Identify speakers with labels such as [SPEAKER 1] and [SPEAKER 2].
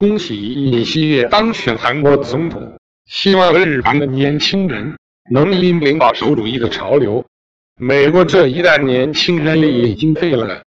[SPEAKER 1] 恭喜尹锡悦当选韩国总统。希望日韩的年轻人能引领保守主义的潮流美国这一代年轻人已经废了。